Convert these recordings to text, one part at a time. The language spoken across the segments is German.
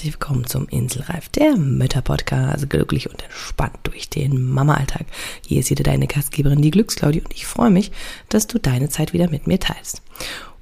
Herzlich willkommen zum Inselreif, der Mütter-Podcast, glücklich und entspannt durch den Mama-Alltag. Hier ist wieder deine Gastgeberin, die Glücksklaudie, und ich freue mich, dass du deine Zeit wieder mit mir teilst.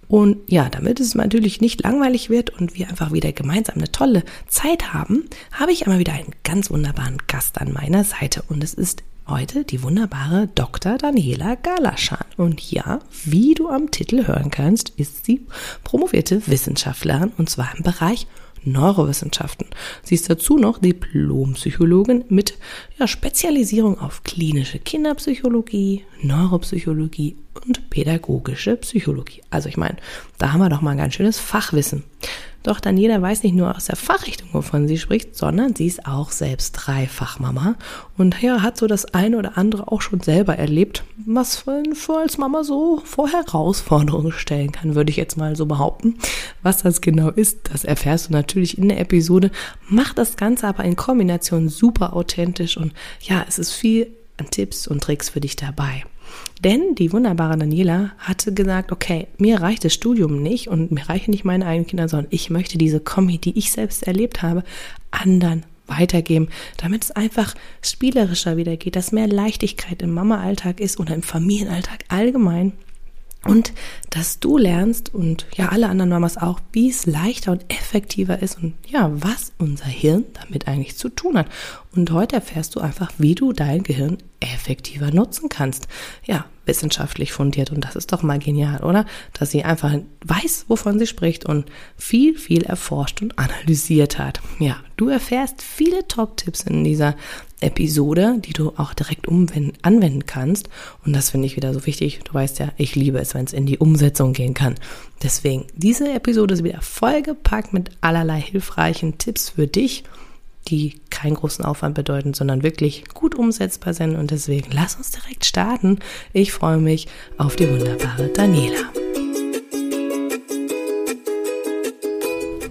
Und ja, damit es natürlich nicht langweilig wird und wir einfach wieder gemeinsam eine tolle Zeit haben, habe ich einmal wieder einen ganz wunderbaren Gast an meiner Seite und es ist heute die wunderbare Dr. Daniela Galaschan. Und ja, wie du am Titel hören kannst, ist sie promovierte Wissenschaftlerin und zwar im Bereich Neurowissenschaften. Sie ist dazu noch Diplompsychologin mit ja, Spezialisierung auf klinische Kinderpsychologie, Neuropsychologie und pädagogische Psychologie. Also ich meine, da haben wir doch mal ein ganz schönes Fachwissen. Doch Daniela weiß nicht nur aus der Fachrichtung, wovon sie spricht, sondern sie ist auch selbst Dreifachmama und ja, hat so das eine oder andere auch schon selber erlebt, was für als Mama so vor Herausforderungen stellen kann, würde ich jetzt mal so behaupten. Was das genau ist, das erfährst du natürlich in der Episode. Macht das Ganze aber in Kombination super authentisch und ja, es ist viel an Tipps und Tricks für dich dabei. Denn die wunderbare Daniela hatte gesagt, okay, mir reicht das Studium nicht und mir reichen nicht meine eigenen Kinder, sondern ich möchte diese Kombi, die ich selbst erlebt habe, anderen weitergeben, damit es einfach spielerischer wieder geht, dass mehr Leichtigkeit im Mama-Alltag ist oder im Familienalltag allgemein und dass du lernst und ja alle anderen Mamas auch, wie es leichter und effektiver ist und ja, was unser Hirn damit eigentlich zu tun hat. Und heute erfährst du einfach, wie du dein Gehirn effektiver nutzen kannst. Ja, wissenschaftlich fundiert und das ist doch mal genial, oder? Dass sie einfach weiß, wovon sie spricht und viel, viel erforscht und analysiert hat. Ja, du erfährst viele Top-Tipps in dieser Episode, die du auch direkt anwenden kannst. Und das finde ich wieder so wichtig. Du weißt ja, ich liebe es, wenn es in die Umsetzung gehen kann. Deswegen, diese Episode ist wieder vollgepackt mit allerlei hilfreichen Tipps für dich, die keinen großen Aufwand bedeuten, sondern wirklich gut umsetzbar sind. Und deswegen lass uns direkt starten. Ich freue mich auf die wunderbare Daniela.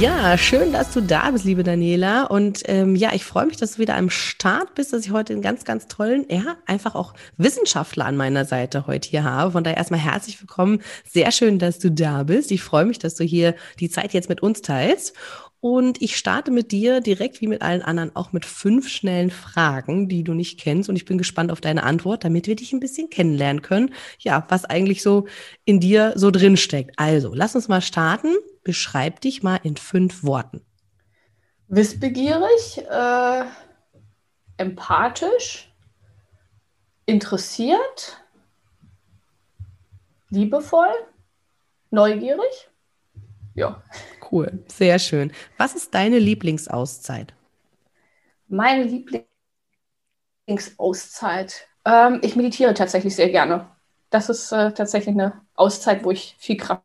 Ja, schön, dass du da bist, liebe Daniela. Und ähm, ja, ich freue mich, dass du wieder am Start bist, dass ich heute einen ganz, ganz tollen, ja, einfach auch Wissenschaftler an meiner Seite heute hier habe. Von daher erstmal herzlich willkommen. Sehr schön, dass du da bist. Ich freue mich, dass du hier die Zeit jetzt mit uns teilst. Und ich starte mit dir direkt wie mit allen anderen auch mit fünf schnellen Fragen, die du nicht kennst. Und ich bin gespannt auf deine Antwort, damit wir dich ein bisschen kennenlernen können. Ja, was eigentlich so in dir so drin steckt. Also, lass uns mal starten. Beschreib dich mal in fünf Worten. Wissbegierig, äh, empathisch, interessiert, liebevoll, neugierig. Ja. Cool, sehr schön. Was ist deine Lieblingsauszeit? Meine Lieblingsauszeit. Ähm, ich meditiere tatsächlich sehr gerne. Das ist äh, tatsächlich eine Auszeit, wo ich viel Kraft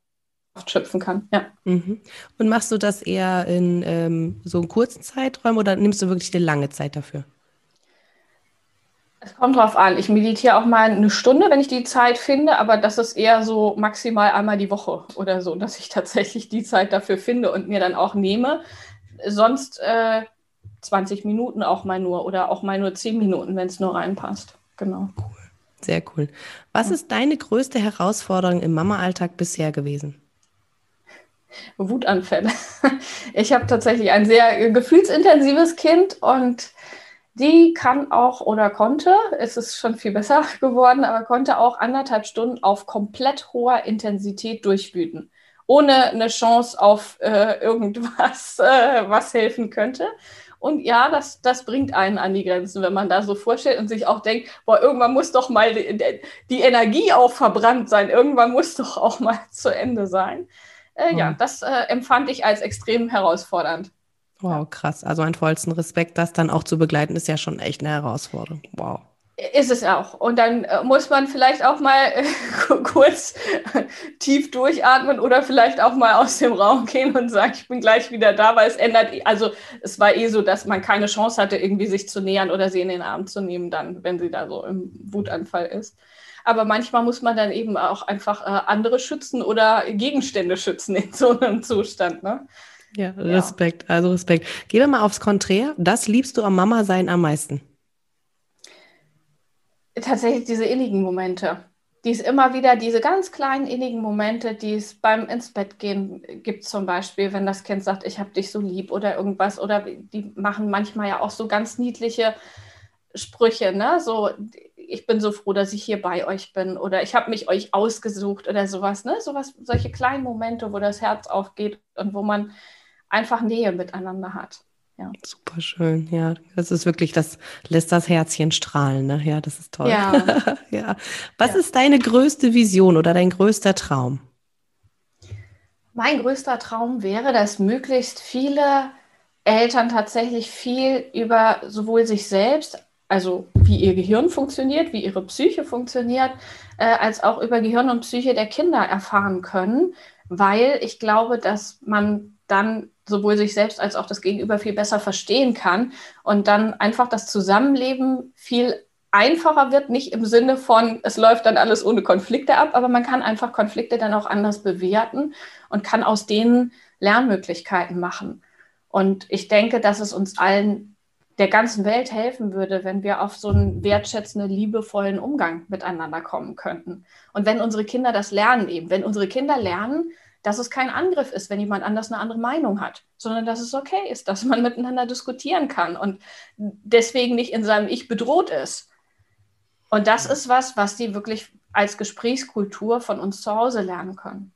schöpfen kann. Ja. Mhm. Und machst du das eher in ähm, so einem kurzen Zeitraum oder nimmst du wirklich eine lange Zeit dafür? Es kommt drauf an. Ich meditiere auch mal eine Stunde, wenn ich die Zeit finde, aber das ist eher so maximal einmal die Woche oder so, dass ich tatsächlich die Zeit dafür finde und mir dann auch nehme. Sonst äh, 20 Minuten auch mal nur oder auch mal nur 10 Minuten, wenn es nur reinpasst. Genau. Cool. Sehr cool. Was ist deine größte Herausforderung im Mama-Alltag bisher gewesen? Wutanfälle. Ich habe tatsächlich ein sehr gefühlsintensives Kind und die kann auch oder konnte, es ist schon viel besser geworden, aber konnte auch anderthalb Stunden auf komplett hoher Intensität durchwüten, ohne eine Chance auf äh, irgendwas, äh, was helfen könnte. Und ja, das, das bringt einen an die Grenzen, wenn man da so vorstellt und sich auch denkt, boah, irgendwann muss doch mal die, die Energie auch verbrannt sein, irgendwann muss doch auch mal zu Ende sein. Äh. Ja, das äh, empfand ich als extrem herausfordernd. Wow, krass. Also einen vollsten Respekt, das dann auch zu begleiten, ist ja schon echt eine Herausforderung. Wow. Ist es auch. Und dann äh, muss man vielleicht auch mal äh, kurz tief durchatmen oder vielleicht auch mal aus dem Raum gehen und sagen, ich bin gleich wieder da, weil es ändert, also es war eh so, dass man keine Chance hatte, irgendwie sich zu nähern oder sie in den Arm zu nehmen, dann, wenn sie da so im Wutanfall ist. Aber manchmal muss man dann eben auch einfach äh, andere schützen oder Gegenstände schützen in so einem Zustand. Ne? Ja, Respekt, ja. also Respekt. Gehen wir mal aufs Konträr. Das liebst du am Mama sein am meisten tatsächlich diese innigen Momente. Die es immer wieder, diese ganz kleinen innigen Momente, die es beim ins Bett gehen gibt, zum Beispiel, wenn das Kind sagt, ich habe dich so lieb oder irgendwas. Oder die machen manchmal ja auch so ganz niedliche Sprüche, ne? So, ich bin so froh, dass ich hier bei euch bin oder ich habe mich euch ausgesucht oder sowas, ne? Sowas, solche kleinen Momente, wo das Herz aufgeht und wo man einfach Nähe miteinander hat. Ja. Super schön, ja. Das ist wirklich, das lässt das Herzchen strahlen, ne? Ja, das ist toll. Ja. ja. Was ja. ist deine größte Vision oder dein größter Traum? Mein größter Traum wäre, dass möglichst viele Eltern tatsächlich viel über sowohl sich selbst, also wie ihr Gehirn funktioniert, wie ihre Psyche funktioniert, äh, als auch über Gehirn und Psyche der Kinder erfahren können, weil ich glaube, dass man dann sowohl sich selbst als auch das Gegenüber viel besser verstehen kann und dann einfach das Zusammenleben viel einfacher wird, nicht im Sinne von, es läuft dann alles ohne Konflikte ab, aber man kann einfach Konflikte dann auch anders bewerten und kann aus denen Lernmöglichkeiten machen. Und ich denke, dass es uns allen der ganzen Welt helfen würde, wenn wir auf so einen wertschätzenden, liebevollen Umgang miteinander kommen könnten. Und wenn unsere Kinder das lernen eben, wenn unsere Kinder lernen, dass es kein Angriff ist, wenn jemand anders eine andere Meinung hat, sondern dass es okay ist, dass man miteinander diskutieren kann und deswegen nicht in seinem Ich bedroht ist. Und das ist was, was die wirklich als Gesprächskultur von uns zu Hause lernen können.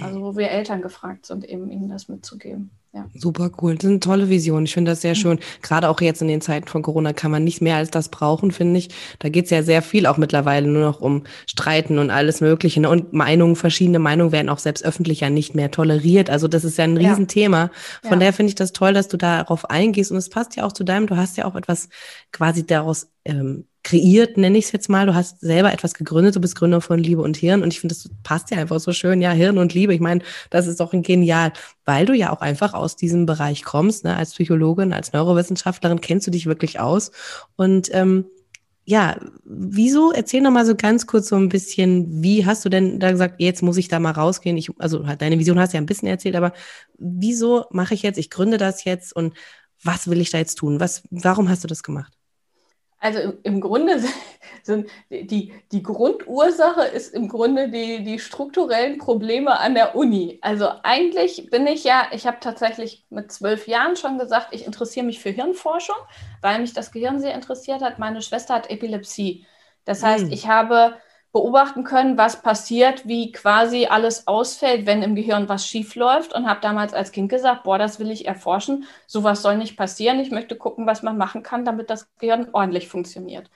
Also wo wir Eltern gefragt sind, eben ihnen das mitzugeben. Ja. Super cool. Das ist eine tolle Vision. Ich finde das sehr mhm. schön. Gerade auch jetzt in den Zeiten von Corona kann man nicht mehr als das brauchen, finde ich. Da geht es ja sehr viel auch mittlerweile nur noch um Streiten und alles Mögliche. Ne? Und Meinungen, verschiedene Meinungen werden auch selbst öffentlich ja nicht mehr toleriert. Also das ist ja ein Riesenthema. Von ja. daher finde ich das toll, dass du darauf eingehst. Und es passt ja auch zu deinem, du hast ja auch etwas quasi daraus ähm, kreiert, nenne ich es jetzt mal. Du hast selber etwas gegründet, du bist Gründer von Liebe und Hirn und ich finde, das passt ja einfach so schön. Ja, Hirn und Liebe, ich meine, das ist doch ein genial, weil du ja auch einfach aus diesem Bereich kommst. Ne? Als Psychologin, als Neurowissenschaftlerin kennst du dich wirklich aus. Und ähm, ja, wieso? Erzähl noch mal so ganz kurz so ein bisschen, wie hast du denn da gesagt, jetzt muss ich da mal rausgehen? Ich, also deine Vision hast du ja ein bisschen erzählt, aber wieso mache ich jetzt, ich gründe das jetzt und was will ich da jetzt tun? Was, warum hast du das gemacht? Also im Grunde sind die, die Grundursache ist im Grunde die, die strukturellen Probleme an der Uni. Also eigentlich bin ich ja, ich habe tatsächlich mit zwölf Jahren schon gesagt, ich interessiere mich für Hirnforschung, weil mich das Gehirn sehr interessiert hat. Meine Schwester hat Epilepsie. Das heißt, hm. ich habe beobachten können, was passiert, wie quasi alles ausfällt, wenn im Gehirn was schief läuft und habe damals als Kind gesagt, boah, das will ich erforschen, sowas soll nicht passieren, ich möchte gucken, was man machen kann, damit das Gehirn ordentlich funktioniert.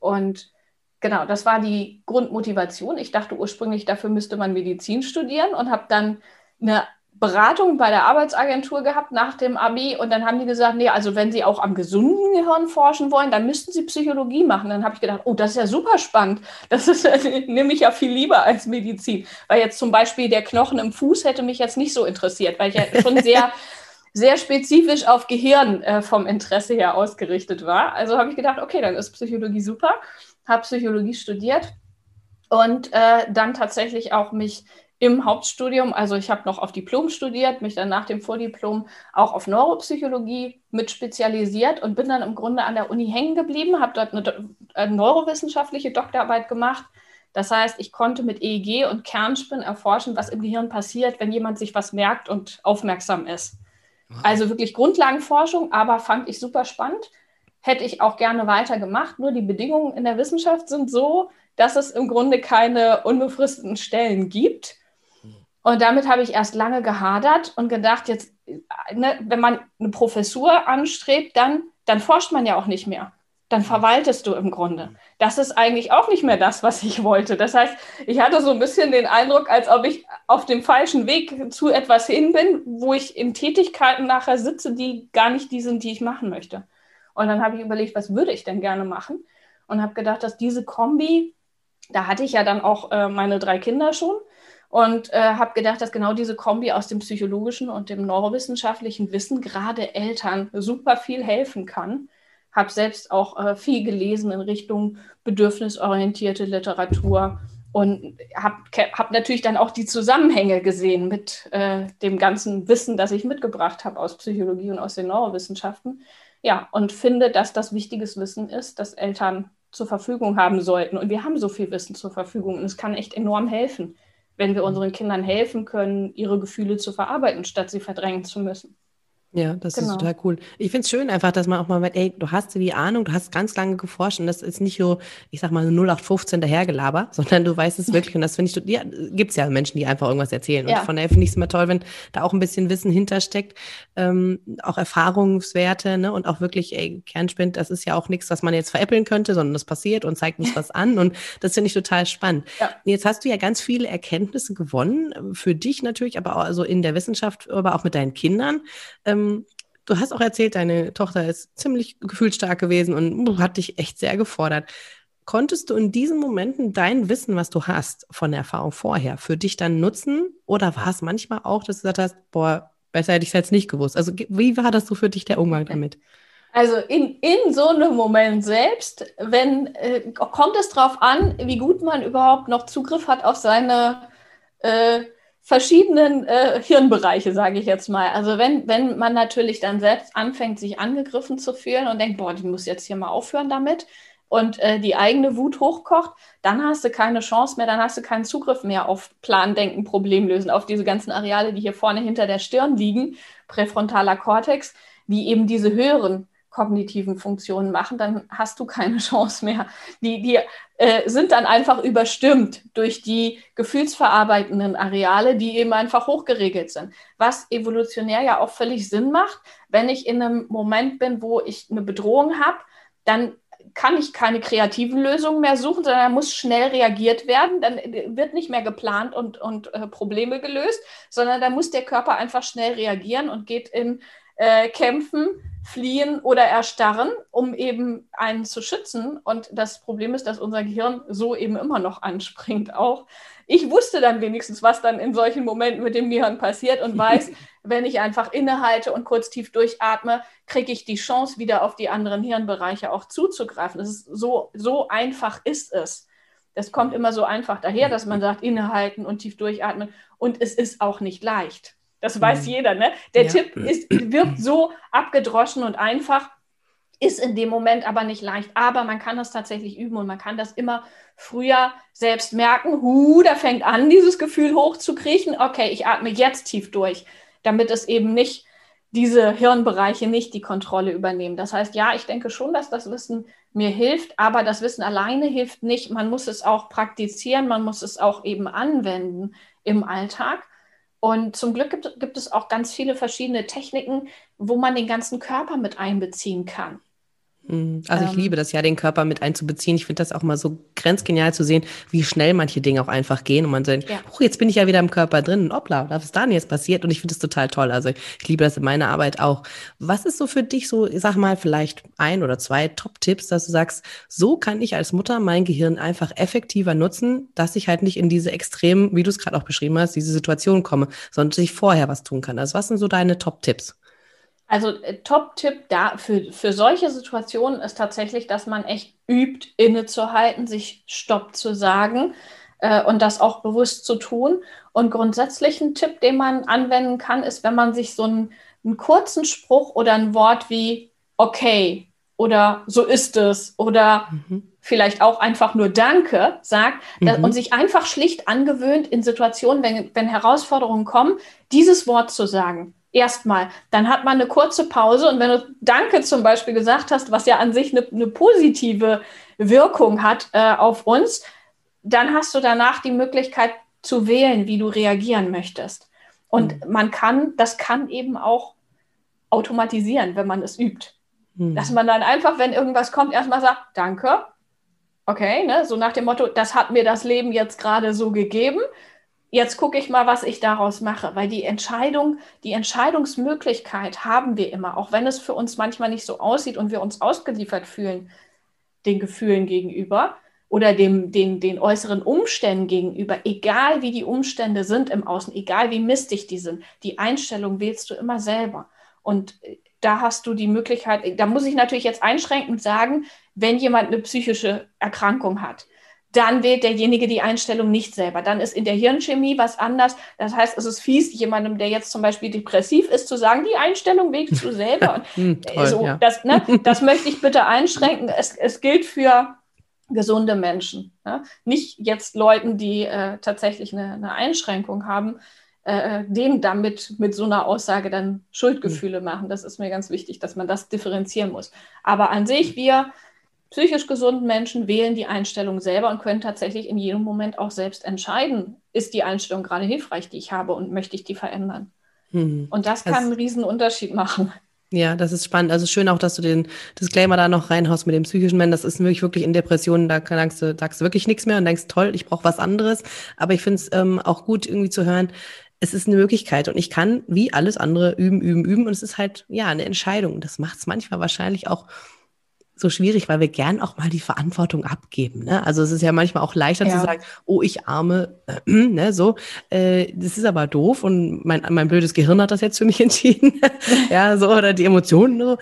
Und genau, das war die Grundmotivation. Ich dachte ursprünglich, dafür müsste man Medizin studieren und habe dann eine Beratung bei der Arbeitsagentur gehabt nach dem Abi und dann haben die gesagt, nee, also wenn Sie auch am gesunden Gehirn forschen wollen, dann müssten Sie Psychologie machen. Dann habe ich gedacht, oh, das ist ja super spannend. Das ist nämlich ja viel lieber als Medizin, weil jetzt zum Beispiel der Knochen im Fuß hätte mich jetzt nicht so interessiert, weil ich ja schon sehr sehr spezifisch auf Gehirn äh, vom Interesse her ausgerichtet war. Also habe ich gedacht, okay, dann ist Psychologie super, habe Psychologie studiert und äh, dann tatsächlich auch mich im Hauptstudium, also ich habe noch auf Diplom studiert, mich dann nach dem Vordiplom auch auf Neuropsychologie mit spezialisiert und bin dann im Grunde an der Uni hängen geblieben, habe dort eine, eine neurowissenschaftliche Doktorarbeit gemacht. Das heißt, ich konnte mit EEG und Kernspin erforschen, was im Gehirn passiert, wenn jemand sich was merkt und aufmerksam ist. Also wirklich Grundlagenforschung, aber fand ich super spannend. Hätte ich auch gerne weiter gemacht. Nur die Bedingungen in der Wissenschaft sind so, dass es im Grunde keine unbefristeten Stellen gibt. Und damit habe ich erst lange gehadert und gedacht, jetzt, ne, wenn man eine Professur anstrebt, dann, dann forscht man ja auch nicht mehr. Dann verwaltest du im Grunde. Das ist eigentlich auch nicht mehr das, was ich wollte. Das heißt, ich hatte so ein bisschen den Eindruck, als ob ich auf dem falschen Weg zu etwas hin bin, wo ich in Tätigkeiten nachher sitze, die gar nicht die sind, die ich machen möchte. Und dann habe ich überlegt, was würde ich denn gerne machen? und habe gedacht, dass diese Kombi, da hatte ich ja dann auch äh, meine drei Kinder schon und äh, habe gedacht, dass genau diese Kombi aus dem psychologischen und dem neurowissenschaftlichen Wissen gerade Eltern super viel helfen kann. Habe selbst auch äh, viel gelesen in Richtung bedürfnisorientierte Literatur und habe hab natürlich dann auch die Zusammenhänge gesehen mit äh, dem ganzen Wissen, das ich mitgebracht habe aus Psychologie und aus den Neurowissenschaften. Ja, und finde, dass das wichtiges Wissen ist, das Eltern zur Verfügung haben sollten. Und wir haben so viel Wissen zur Verfügung und es kann echt enorm helfen, wenn wir unseren Kindern helfen können, ihre Gefühle zu verarbeiten, statt sie verdrängen zu müssen. Ja, das genau. ist total cool. Ich finde es schön einfach, dass man auch mal merkt, ey, du hast die Ahnung, du hast ganz lange geforscht und das ist nicht so, ich sag mal, 0815 dahergelaber, sondern du weißt es wirklich und das finde ich, ja, gibt's ja Menschen, die einfach irgendwas erzählen ja. und von daher finde ich es immer toll, wenn da auch ein bisschen Wissen hintersteckt, ähm, auch Erfahrungswerte, ne, und auch wirklich, ey, Kernspind, das ist ja auch nichts, was man jetzt veräppeln könnte, sondern das passiert und zeigt uns was an und das finde ich total spannend. Ja. Jetzt hast du ja ganz viele Erkenntnisse gewonnen, für dich natürlich, aber auch also in der Wissenschaft, aber auch mit deinen Kindern. Ähm, ähm, du hast auch erzählt, deine Tochter ist ziemlich gefühlsstark gewesen und hat dich echt sehr gefordert. Konntest du in diesen Momenten dein Wissen, was du hast von der Erfahrung vorher, für dich dann nutzen? Oder war es manchmal auch, dass du gesagt hast, boah, besser hätte ich es jetzt nicht gewusst? Also wie war das so für dich der Umgang damit? Also in, in so einem Moment selbst, wenn äh, kommt es darauf an, wie gut man überhaupt noch Zugriff hat auf seine äh, verschiedenen äh, Hirnbereiche, sage ich jetzt mal. Also wenn, wenn man natürlich dann selbst anfängt, sich angegriffen zu fühlen und denkt, boah, ich muss jetzt hier mal aufhören damit und äh, die eigene Wut hochkocht, dann hast du keine Chance mehr, dann hast du keinen Zugriff mehr auf Plandenken, Problemlösen, auf diese ganzen Areale, die hier vorne hinter der Stirn liegen, präfrontaler Kortex, wie eben diese höheren kognitiven Funktionen machen, dann hast du keine Chance mehr. Die, die äh, sind dann einfach überstimmt durch die gefühlsverarbeitenden Areale, die eben einfach hochgeregelt sind. Was evolutionär ja auch völlig Sinn macht, wenn ich in einem Moment bin, wo ich eine Bedrohung habe, dann kann ich keine kreativen Lösungen mehr suchen, sondern muss schnell reagiert werden. Dann wird nicht mehr geplant und, und äh, Probleme gelöst, sondern da muss der Körper einfach schnell reagieren und geht in äh, Kämpfen, fliehen oder erstarren, um eben einen zu schützen. Und das Problem ist, dass unser Gehirn so eben immer noch anspringt auch. Ich wusste dann wenigstens, was dann in solchen Momenten mit dem Gehirn passiert und weiß, wenn ich einfach innehalte und kurz tief durchatme, kriege ich die Chance, wieder auf die anderen Hirnbereiche auch zuzugreifen. Das ist so, so einfach ist es. Das kommt immer so einfach daher, dass man sagt, innehalten und tief durchatmen. Und es ist auch nicht leicht. Das weiß mhm. jeder, ne? Der ja. Tipp ist, wirkt so abgedroschen und einfach, ist in dem Moment aber nicht leicht. Aber man kann das tatsächlich üben und man kann das immer früher selbst merken. Hu, da fängt an, dieses Gefühl hochzukriechen. Okay, ich atme jetzt tief durch, damit es eben nicht diese Hirnbereiche nicht die Kontrolle übernehmen. Das heißt, ja, ich denke schon, dass das Wissen mir hilft, aber das Wissen alleine hilft nicht. Man muss es auch praktizieren, man muss es auch eben anwenden im Alltag. Und zum Glück gibt, gibt es auch ganz viele verschiedene Techniken, wo man den ganzen Körper mit einbeziehen kann. Mhm. Also ich ähm, liebe das ja, den Körper mit einzubeziehen. Ich finde das auch mal so grenzgenial zu sehen, wie schnell manche Dinge auch einfach gehen und man sagt, ja. oh, jetzt bin ich ja wieder im Körper drin und hoppla, was ist da denn jetzt passiert? Und ich finde das total toll. Also ich liebe das in meiner Arbeit auch. Was ist so für dich so, ich sag mal, vielleicht ein oder zwei Top-Tipps, dass du sagst, so kann ich als Mutter mein Gehirn einfach effektiver nutzen, dass ich halt nicht in diese extremen, wie du es gerade auch beschrieben hast, diese Situation komme, sondern dass ich vorher was tun kann. Also was sind so deine Top-Tipps? Also äh, Top-Tipp da für, für solche Situationen ist tatsächlich, dass man echt übt, innezuhalten, sich Stopp zu sagen äh, und das auch bewusst zu tun. Und grundsätzlich ein Tipp, den man anwenden kann, ist, wenn man sich so einen, einen kurzen Spruch oder ein Wort wie okay oder so ist es oder mhm. vielleicht auch einfach nur Danke sagt mhm. und sich einfach schlicht angewöhnt, in Situationen, wenn, wenn Herausforderungen kommen, dieses Wort zu sagen erstmal. Dann hat man eine kurze Pause und wenn du Danke zum Beispiel gesagt hast, was ja an sich eine, eine positive Wirkung hat äh, auf uns, dann hast du danach die Möglichkeit zu wählen, wie du reagieren möchtest. Und mhm. man kann, das kann eben auch automatisieren, wenn man es übt. Mhm. Dass man dann einfach, wenn irgendwas kommt, erstmal sagt, danke. Okay, ne? so nach dem Motto, das hat mir das Leben jetzt gerade so gegeben jetzt gucke ich mal, was ich daraus mache, weil die Entscheidung, die Entscheidungsmöglichkeit haben wir immer, auch wenn es für uns manchmal nicht so aussieht und wir uns ausgeliefert fühlen. den Gefühlen gegenüber oder dem, den, den äußeren Umständen gegenüber, egal wie die Umstände sind im Außen, egal wie mistig die sind, die Einstellung wählst du immer selber. Und da hast du die Möglichkeit, da muss ich natürlich jetzt einschränkend sagen, wenn jemand eine psychische Erkrankung hat, dann wählt derjenige die Einstellung nicht selber. Dann ist in der Hirnchemie was anders. Das heißt, es ist fies, jemandem, der jetzt zum Beispiel depressiv ist, zu sagen, die Einstellung wählst du selber. hm, toll, so, ja. das, ne, das möchte ich bitte einschränken. Es, es gilt für gesunde Menschen. Ne? Nicht jetzt Leuten, die äh, tatsächlich eine, eine, Einschränkung haben, äh, denen damit mit so einer Aussage dann Schuldgefühle mhm. machen. Das ist mir ganz wichtig, dass man das differenzieren muss. Aber an sich, wir psychisch gesunden Menschen wählen die Einstellung selber und können tatsächlich in jedem Moment auch selbst entscheiden, ist die Einstellung gerade hilfreich, die ich habe und möchte ich die verändern. Mhm. Und das kann das, einen riesen Unterschied machen. Ja, das ist spannend. Also schön auch, dass du den Disclaimer da noch reinhaust mit dem psychischen Menschen. Das ist wirklich, wirklich in Depressionen, da sagst du, sagst du wirklich nichts mehr und denkst, toll, ich brauche was anderes. Aber ich finde es ähm, auch gut, irgendwie zu hören, es ist eine Möglichkeit und ich kann wie alles andere üben, üben, üben. Und es ist halt, ja, eine Entscheidung. Das macht es manchmal wahrscheinlich auch so schwierig, weil wir gern auch mal die Verantwortung abgeben. Ne? Also es ist ja manchmal auch leichter ja. zu sagen, oh, ich arme, äh, ne, so. Äh, das ist aber doof und mein, mein blödes Gehirn hat das jetzt für mich entschieden. ja, so, oder die Emotionen so.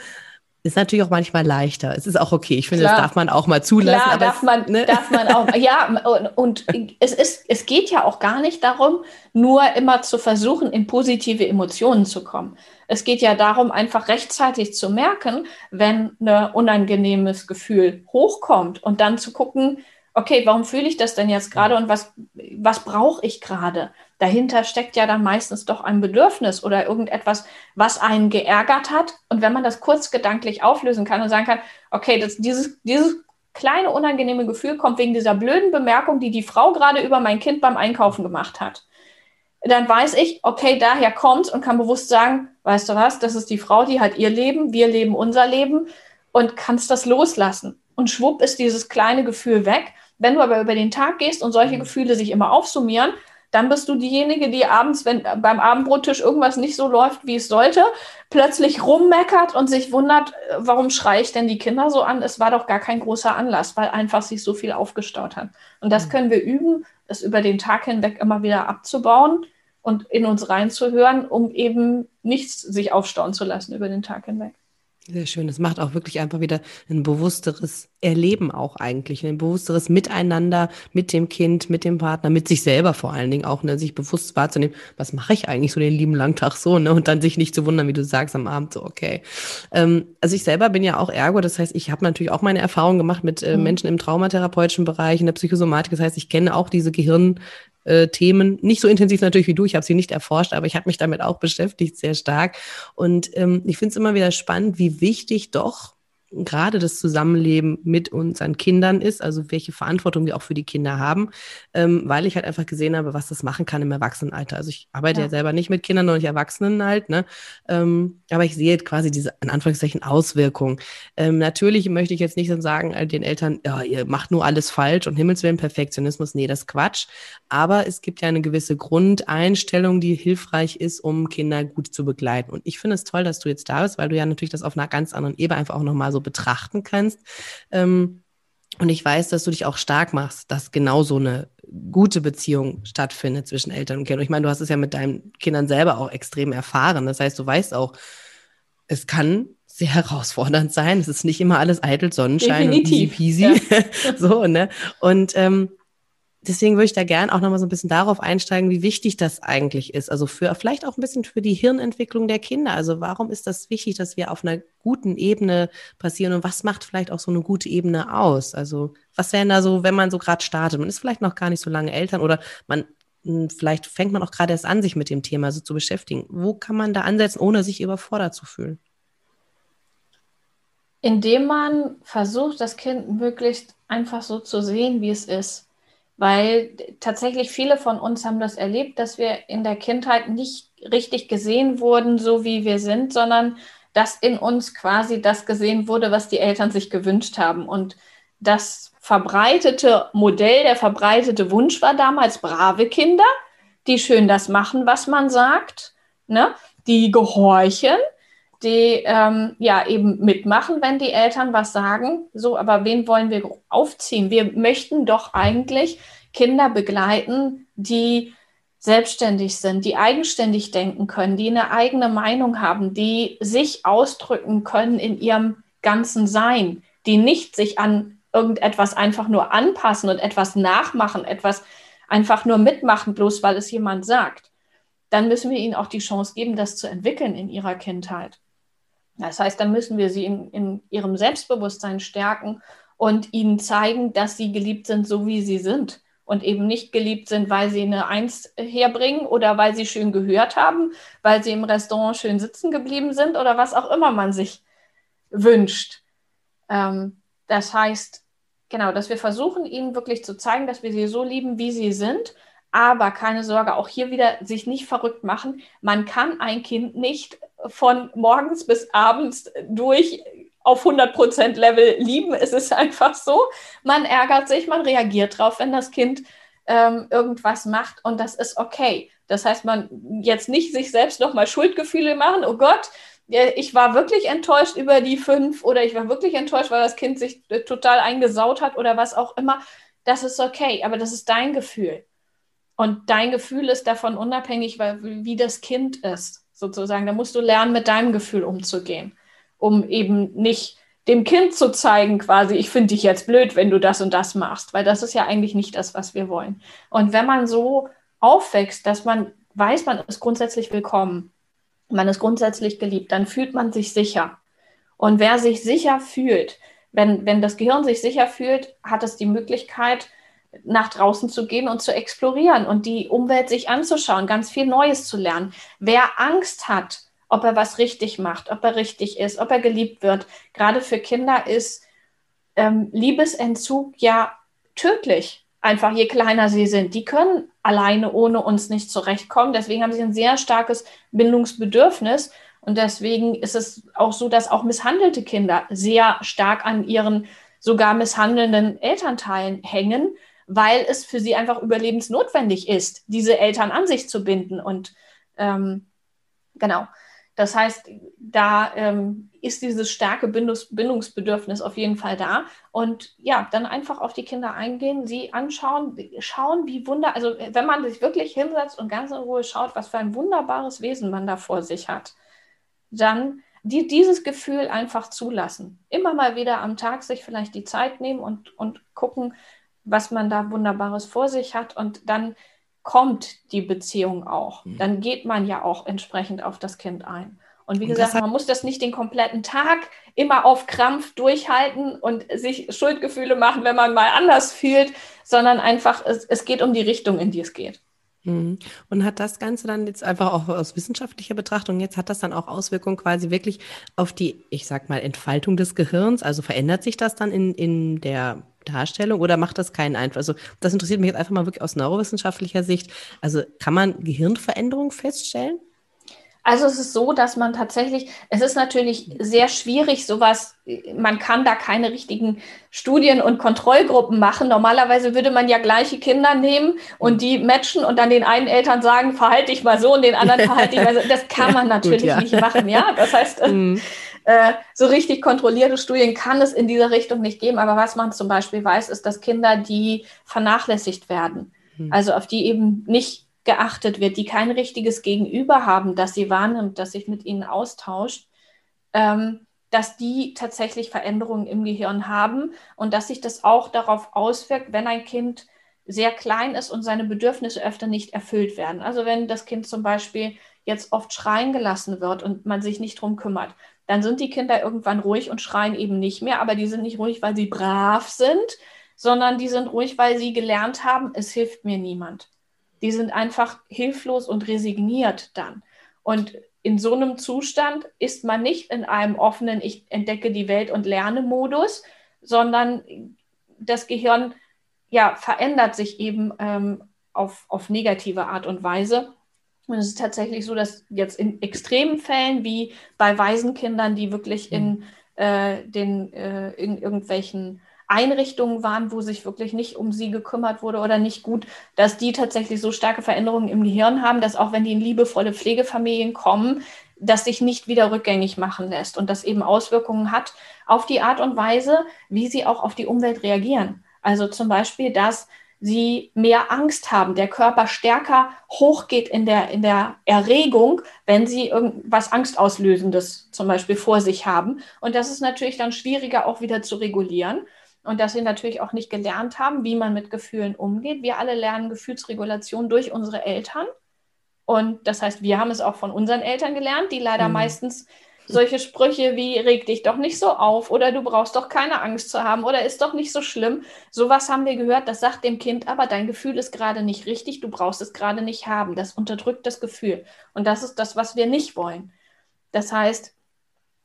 Ist natürlich auch manchmal leichter. Es ist auch okay. Ich finde, Klar. das darf man auch mal zulassen. Klar, darf, es, man, ne? darf man auch. Ja, und, und, es, ist, es geht ja auch gar nicht darum, nur immer zu versuchen, in positive Emotionen zu kommen. Es geht ja darum, einfach rechtzeitig zu merken, wenn ein unangenehmes Gefühl hochkommt und dann zu gucken, okay, warum fühle ich das denn jetzt gerade und was, was brauche ich gerade? Dahinter steckt ja dann meistens doch ein Bedürfnis oder irgendetwas, was einen geärgert hat. Und wenn man das kurz gedanklich auflösen kann und sagen kann, okay, das, dieses, dieses kleine unangenehme Gefühl kommt wegen dieser blöden Bemerkung, die die Frau gerade über mein Kind beim Einkaufen gemacht hat. Dann weiß ich, okay, daher kommt und kann bewusst sagen, weißt du was, das ist die Frau, die hat ihr Leben, wir leben unser Leben und kannst das loslassen. Und schwupp ist dieses kleine Gefühl weg. Wenn du aber über den Tag gehst und solche mhm. Gefühle sich immer aufsummieren, dann bist du diejenige, die abends, wenn beim Abendbrottisch irgendwas nicht so läuft, wie es sollte, plötzlich rummeckert und sich wundert, warum schreie ich denn die Kinder so an? Es war doch gar kein großer Anlass, weil einfach sich so viel aufgestaut hat. Und das mhm. können wir üben, das über den Tag hinweg immer wieder abzubauen und in uns reinzuhören, um eben nichts sich aufstauen zu lassen über den Tag hinweg. Sehr schön. Das macht auch wirklich einfach wieder ein bewussteres Erleben auch eigentlich, ein bewussteres Miteinander mit dem Kind, mit dem Partner, mit sich selber vor allen Dingen auch, ne, sich bewusst wahrzunehmen, was mache ich eigentlich so den lieben langen Tag so, ne, und dann sich nicht zu wundern, wie du sagst am Abend so, okay. Ähm, also ich selber bin ja auch Ergo, das heißt, ich habe natürlich auch meine Erfahrungen gemacht mit äh, mhm. Menschen im traumatherapeutischen Bereich, in der Psychosomatik, das heißt, ich kenne auch diese Gehirn äh, Themen. Nicht so intensiv natürlich wie du, ich habe sie nicht erforscht, aber ich habe mich damit auch beschäftigt, sehr stark. Und ähm, ich finde es immer wieder spannend, wie wichtig doch gerade das Zusammenleben mit unseren Kindern ist, also welche Verantwortung wir auch für die Kinder haben, ähm, weil ich halt einfach gesehen habe, was das machen kann im Erwachsenenalter. Also ich arbeite ja, ja selber nicht mit Kindern, noch nicht Erwachsenen halt, ne? Ähm, aber ich sehe quasi diese, in Anführungszeichen, Auswirkungen. Ähm, natürlich möchte ich jetzt nicht sagen, den Eltern, ja, ihr macht nur alles falsch und Himmelswillen Perfektionismus, nee, das ist Quatsch. Aber es gibt ja eine gewisse Grundeinstellung, die hilfreich ist, um Kinder gut zu begleiten. Und ich finde es toll, dass du jetzt da bist, weil du ja natürlich das auf einer ganz anderen Ebene einfach auch nochmal so betrachten kannst. Ähm, und ich weiß, dass du dich auch stark machst, dass genau so eine gute Beziehung stattfindet zwischen Eltern und Kindern. Ich meine, du hast es ja mit deinen Kindern selber auch extrem erfahren. Das heißt, du weißt auch, es kann sehr herausfordernd sein. Es ist nicht immer alles eitel Sonnenschein Definitiv. und easy peasy. Ja. so, ne? Und ähm, deswegen würde ich da gern auch nochmal so ein bisschen darauf einsteigen, wie wichtig das eigentlich ist. Also für vielleicht auch ein bisschen für die Hirnentwicklung der Kinder. Also warum ist das wichtig, dass wir auf einer guten Ebene passieren und was macht vielleicht auch so eine gute Ebene aus? Also was wären da so, wenn man so gerade startet? Man ist vielleicht noch gar nicht so lange Eltern oder man hm, vielleicht fängt man auch gerade erst an, sich mit dem Thema so zu beschäftigen. Wo kann man da ansetzen, ohne sich überfordert zu fühlen? Indem man versucht, das Kind möglichst einfach so zu sehen, wie es ist weil tatsächlich viele von uns haben das erlebt, dass wir in der Kindheit nicht richtig gesehen wurden, so wie wir sind, sondern dass in uns quasi das gesehen wurde, was die Eltern sich gewünscht haben. Und das verbreitete Modell, der verbreitete Wunsch war damals brave Kinder, die schön das machen, was man sagt, ne? die gehorchen, die ähm, ja eben mitmachen, wenn die Eltern was sagen. So, aber wen wollen wir aufziehen? Wir möchten doch eigentlich Kinder begleiten, die selbstständig sind, die eigenständig denken können, die eine eigene Meinung haben, die sich ausdrücken können in ihrem ganzen Sein, die nicht sich an irgendetwas einfach nur anpassen und etwas nachmachen, etwas einfach nur mitmachen, bloß weil es jemand sagt. Dann müssen wir ihnen auch die Chance geben, das zu entwickeln in ihrer Kindheit. Das heißt, dann müssen wir sie in, in ihrem Selbstbewusstsein stärken und ihnen zeigen, dass sie geliebt sind, so wie sie sind und eben nicht geliebt sind, weil sie eine Eins herbringen oder weil sie schön gehört haben, weil sie im Restaurant schön sitzen geblieben sind oder was auch immer man sich wünscht. Ähm, das heißt, genau, dass wir versuchen, ihnen wirklich zu zeigen, dass wir sie so lieben, wie sie sind. Aber keine Sorge, auch hier wieder sich nicht verrückt machen. Man kann ein Kind nicht von morgens bis abends durch auf 100% Level lieben. Es ist einfach so. Man ärgert sich, man reagiert drauf, wenn das Kind ähm, irgendwas macht und das ist okay. Das heißt, man jetzt nicht sich selbst nochmal Schuldgefühle machen. Oh Gott, ich war wirklich enttäuscht über die fünf oder ich war wirklich enttäuscht, weil das Kind sich äh, total eingesaut hat oder was auch immer. Das ist okay, aber das ist dein Gefühl. Und dein Gefühl ist davon unabhängig, weil, wie das Kind ist, sozusagen. Da musst du lernen, mit deinem Gefühl umzugehen um eben nicht dem Kind zu zeigen, quasi, ich finde dich jetzt blöd, wenn du das und das machst, weil das ist ja eigentlich nicht das, was wir wollen. Und wenn man so aufwächst, dass man weiß, man ist grundsätzlich willkommen, man ist grundsätzlich geliebt, dann fühlt man sich sicher. Und wer sich sicher fühlt, wenn, wenn das Gehirn sich sicher fühlt, hat es die Möglichkeit, nach draußen zu gehen und zu explorieren und die Umwelt sich anzuschauen, ganz viel Neues zu lernen. Wer Angst hat, ob er was richtig macht, ob er richtig ist, ob er geliebt wird. Gerade für Kinder ist ähm, Liebesentzug ja tödlich. Einfach je kleiner sie sind. Die können alleine ohne uns nicht zurechtkommen. Deswegen haben sie ein sehr starkes Bindungsbedürfnis. Und deswegen ist es auch so, dass auch misshandelte Kinder sehr stark an ihren sogar misshandelnden Elternteilen hängen, weil es für sie einfach überlebensnotwendig ist, diese Eltern an sich zu binden. Und ähm, genau. Das heißt, da ähm, ist dieses starke Bindungs Bindungsbedürfnis auf jeden Fall da. Und ja, dann einfach auf die Kinder eingehen, sie anschauen, schauen, wie wunder, also wenn man sich wirklich hinsetzt und ganz in Ruhe schaut, was für ein wunderbares Wesen man da vor sich hat, dann die, dieses Gefühl einfach zulassen. Immer mal wieder am Tag sich vielleicht die Zeit nehmen und, und gucken, was man da Wunderbares vor sich hat und dann kommt die Beziehung auch. Mhm. Dann geht man ja auch entsprechend auf das Kind ein. Und wie und gesagt, man muss das nicht den kompletten Tag immer auf Krampf durchhalten und sich Schuldgefühle machen, wenn man mal anders fühlt, sondern einfach, es, es geht um die Richtung, in die es geht. Mhm. Und hat das Ganze dann jetzt einfach auch aus wissenschaftlicher Betrachtung, jetzt hat das dann auch Auswirkungen quasi wirklich auf die, ich sag mal, Entfaltung des Gehirns? Also verändert sich das dann in, in der Darstellung oder macht das keinen Einfluss? Also das interessiert mich jetzt einfach mal wirklich aus neurowissenschaftlicher Sicht. Also kann man Gehirnveränderungen feststellen? Also es ist so, dass man tatsächlich, es ist natürlich sehr schwierig, sowas, man kann da keine richtigen Studien und Kontrollgruppen machen. Normalerweise würde man ja gleiche Kinder nehmen und die matchen und dann den einen Eltern sagen, verhalte dich mal so und den anderen verhalte dich mal so. Das kann man natürlich Gut, ja. nicht machen, ja. Das heißt, mhm. Äh, so richtig kontrollierte Studien kann es in dieser Richtung nicht geben. Aber was man zum Beispiel weiß, ist, dass Kinder, die vernachlässigt werden, hm. also auf die eben nicht geachtet wird, die kein richtiges Gegenüber haben, das sie wahrnimmt, das sich mit ihnen austauscht, ähm, dass die tatsächlich Veränderungen im Gehirn haben und dass sich das auch darauf auswirkt, wenn ein Kind sehr klein ist und seine Bedürfnisse öfter nicht erfüllt werden. Also wenn das Kind zum Beispiel jetzt oft schreien gelassen wird und man sich nicht drum kümmert, dann sind die Kinder irgendwann ruhig und schreien eben nicht mehr, aber die sind nicht ruhig, weil sie brav sind, sondern die sind ruhig, weil sie gelernt haben, es hilft mir niemand. Die sind einfach hilflos und resigniert dann. Und in so einem Zustand ist man nicht in einem offenen Ich entdecke die Welt und lerne Modus, sondern das Gehirn ja, verändert sich eben ähm, auf, auf negative Art und Weise. Und es ist tatsächlich so, dass jetzt in extremen Fällen wie bei Waisenkindern, die wirklich in, mhm. äh, den, äh, in irgendwelchen Einrichtungen waren, wo sich wirklich nicht um sie gekümmert wurde oder nicht gut, dass die tatsächlich so starke Veränderungen im Gehirn haben, dass auch wenn die in liebevolle Pflegefamilien kommen, das sich nicht wieder rückgängig machen lässt und das eben Auswirkungen hat auf die Art und Weise, wie sie auch auf die Umwelt reagieren. Also zum Beispiel, dass sie mehr Angst haben, der Körper stärker hochgeht in der, in der Erregung, wenn sie irgendwas Angstauslösendes zum Beispiel vor sich haben. Und das ist natürlich dann schwieriger auch wieder zu regulieren. Und dass sie natürlich auch nicht gelernt haben, wie man mit Gefühlen umgeht. Wir alle lernen Gefühlsregulation durch unsere Eltern. Und das heißt, wir haben es auch von unseren Eltern gelernt, die leider mhm. meistens solche Sprüche wie reg dich doch nicht so auf oder du brauchst doch keine Angst zu haben oder ist doch nicht so schlimm. Sowas haben wir gehört, das sagt dem Kind, aber dein Gefühl ist gerade nicht richtig, du brauchst es gerade nicht haben. Das unterdrückt das Gefühl. Und das ist das, was wir nicht wollen. Das heißt,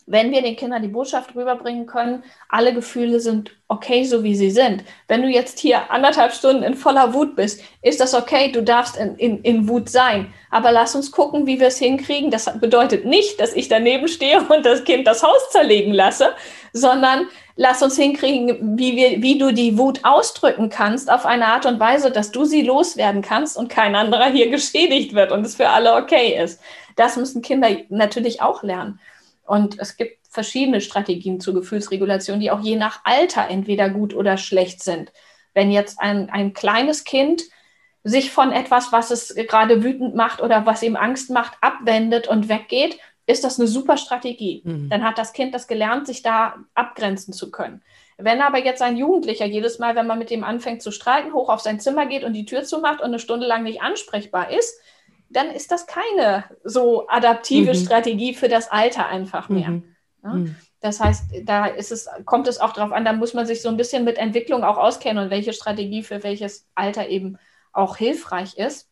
wenn wir den Kindern die Botschaft rüberbringen können, alle Gefühle sind okay, so wie sie sind. Wenn du jetzt hier anderthalb Stunden in voller Wut bist, ist das okay, du darfst in, in, in Wut sein. Aber lass uns gucken, wie wir es hinkriegen. Das bedeutet nicht, dass ich daneben stehe und das Kind das Haus zerlegen lasse, sondern lass uns hinkriegen, wie, wir, wie du die Wut ausdrücken kannst auf eine Art und Weise, dass du sie loswerden kannst und kein anderer hier geschädigt wird und es für alle okay ist. Das müssen Kinder natürlich auch lernen. Und es gibt verschiedene Strategien zur Gefühlsregulation, die auch je nach Alter entweder gut oder schlecht sind. Wenn jetzt ein, ein kleines Kind sich von etwas, was es gerade wütend macht oder was ihm Angst macht, abwendet und weggeht, ist das eine super Strategie. Mhm. Dann hat das Kind das gelernt, sich da abgrenzen zu können. Wenn aber jetzt ein Jugendlicher jedes Mal, wenn man mit dem anfängt zu streiten, hoch auf sein Zimmer geht und die Tür zumacht und eine Stunde lang nicht ansprechbar ist, dann ist das keine so adaptive mhm. Strategie für das Alter einfach mehr. Mhm. Ja? Mhm. Das heißt, da ist es, kommt es auch darauf an, da muss man sich so ein bisschen mit Entwicklung auch auskennen und welche Strategie für welches Alter eben auch hilfreich ist.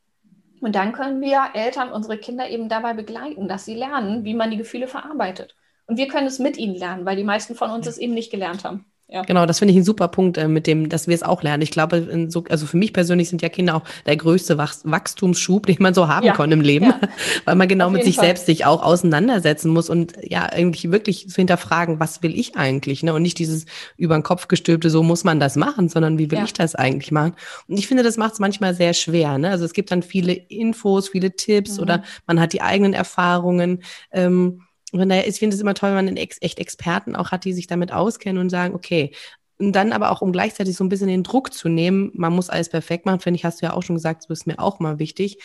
Und dann können wir Eltern unsere Kinder eben dabei begleiten, dass sie lernen, wie man die Gefühle verarbeitet. Und wir können es mit ihnen lernen, weil die meisten von uns es eben nicht gelernt haben. Ja. Genau, das finde ich ein super Punkt, äh, mit dem, dass wir es auch lernen. Ich glaube, so, also für mich persönlich sind ja Kinder auch der größte Wach Wachstumsschub, den man so haben ja. kann im Leben, ja. weil man genau Auf mit sich Fall. selbst sich auch auseinandersetzen muss und ja, irgendwie wirklich zu hinterfragen, was will ich eigentlich, ne? Und nicht dieses über den Kopf gestülpte, so muss man das machen, sondern wie will ja. ich das eigentlich machen? Und ich finde, das macht es manchmal sehr schwer, ne? Also es gibt dann viele Infos, viele Tipps mhm. oder man hat die eigenen Erfahrungen. Ähm, von daher, ich finde es immer toll, wenn man echt Experten auch hat, die sich damit auskennen und sagen, okay, und dann aber auch, um gleichzeitig so ein bisschen den Druck zu nehmen, man muss alles perfekt machen, finde ich, hast du ja auch schon gesagt, das ist mir auch mal wichtig.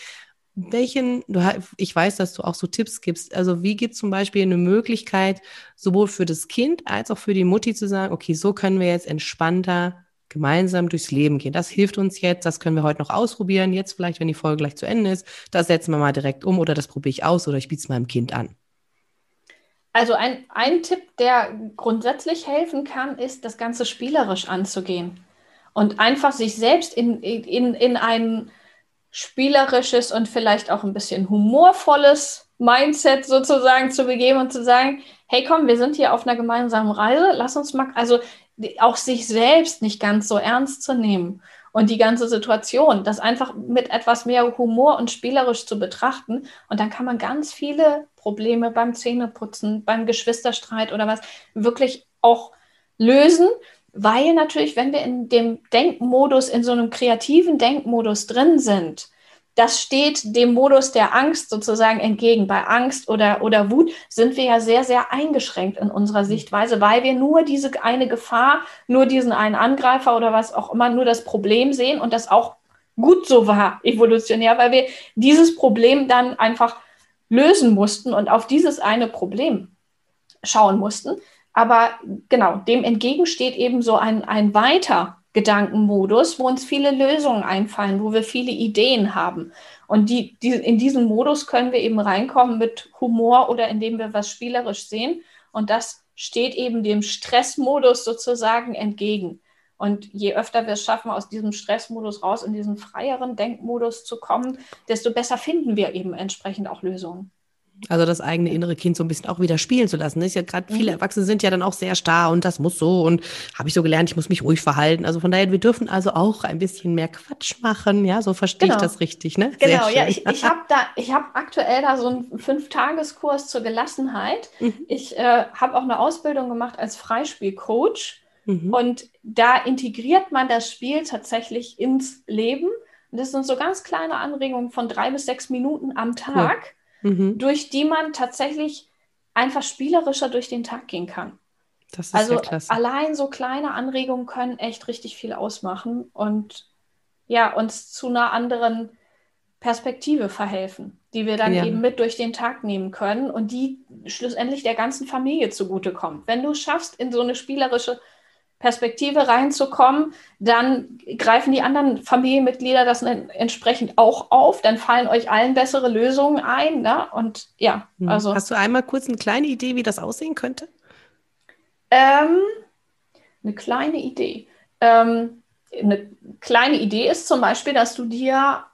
Welchen, du, ich weiß, dass du auch so Tipps gibst. Also wie gibt es zum Beispiel eine Möglichkeit, sowohl für das Kind als auch für die Mutti zu sagen, okay, so können wir jetzt entspannter gemeinsam durchs Leben gehen. Das hilft uns jetzt, das können wir heute noch ausprobieren. Jetzt vielleicht, wenn die Folge gleich zu Ende ist, das setzen wir mal direkt um oder das probiere ich aus oder ich biete es meinem Kind an. Also ein, ein Tipp, der grundsätzlich helfen kann, ist, das Ganze spielerisch anzugehen. Und einfach sich selbst in, in, in ein spielerisches und vielleicht auch ein bisschen humorvolles Mindset sozusagen zu begeben und zu sagen, hey komm, wir sind hier auf einer gemeinsamen Reise, lass uns mal, also auch sich selbst nicht ganz so ernst zu nehmen und die ganze Situation, das einfach mit etwas mehr Humor und spielerisch zu betrachten. Und dann kann man ganz viele Probleme beim Zähneputzen, beim Geschwisterstreit oder was wirklich auch lösen, weil natürlich, wenn wir in dem Denkmodus, in so einem kreativen Denkmodus drin sind, das steht dem Modus der Angst sozusagen entgegen. Bei Angst oder, oder Wut sind wir ja sehr, sehr eingeschränkt in unserer mhm. Sichtweise, weil wir nur diese eine Gefahr, nur diesen einen Angreifer oder was auch immer, nur das Problem sehen und das auch gut so war, evolutionär, weil wir dieses Problem dann einfach lösen mussten und auf dieses eine Problem schauen mussten. Aber genau, dem entgegensteht eben so ein, ein weiter Gedankenmodus, wo uns viele Lösungen einfallen, wo wir viele Ideen haben. Und die, die, in diesen Modus können wir eben reinkommen mit Humor oder indem wir was spielerisch sehen. Und das steht eben dem Stressmodus sozusagen entgegen. Und je öfter wir es schaffen, aus diesem Stressmodus raus in diesen freieren Denkmodus zu kommen, desto besser finden wir eben entsprechend auch Lösungen. Also das eigene innere Kind so ein bisschen auch wieder spielen zu lassen. Das ist ja gerade viele mhm. Erwachsene sind ja dann auch sehr starr und das muss so und habe ich so gelernt, ich muss mich ruhig verhalten. Also von daher, wir dürfen also auch ein bisschen mehr Quatsch machen. Ja, so verstehe genau. ich das richtig, ne? Genau, ja, ich, ich habe da, ich habe aktuell da so einen Fünf-Tageskurs zur Gelassenheit. Mhm. Ich äh, habe auch eine Ausbildung gemacht als Freispielcoach mhm. und da integriert man das Spiel tatsächlich ins Leben. Und das sind so ganz kleine Anregungen von drei bis sechs Minuten am Tag. Cool mhm. durch die man tatsächlich einfach spielerischer durch den Tag gehen kann. Das ist also ja klasse. allein so kleine Anregungen können echt richtig viel ausmachen und ja, uns zu einer anderen Perspektive verhelfen, die wir dann Ja. eben mit durch den Tag nehmen können und die schlussendlich der ganzen Familie zugutekommt. Wenn du schaffst, in so eine spielerische Perspektive reinzukommen, dann greifen die anderen Familienmitglieder das en- entsprechend auch auf, dann fallen euch allen bessere Lösungen ein. Ne? Und ja, Mhm. also Hast du einmal kurz eine kleine Idee, wie das aussehen könnte? Ähm, eine kleine Idee. Ähm, eine kleine Idee ist zum Beispiel, dass du dir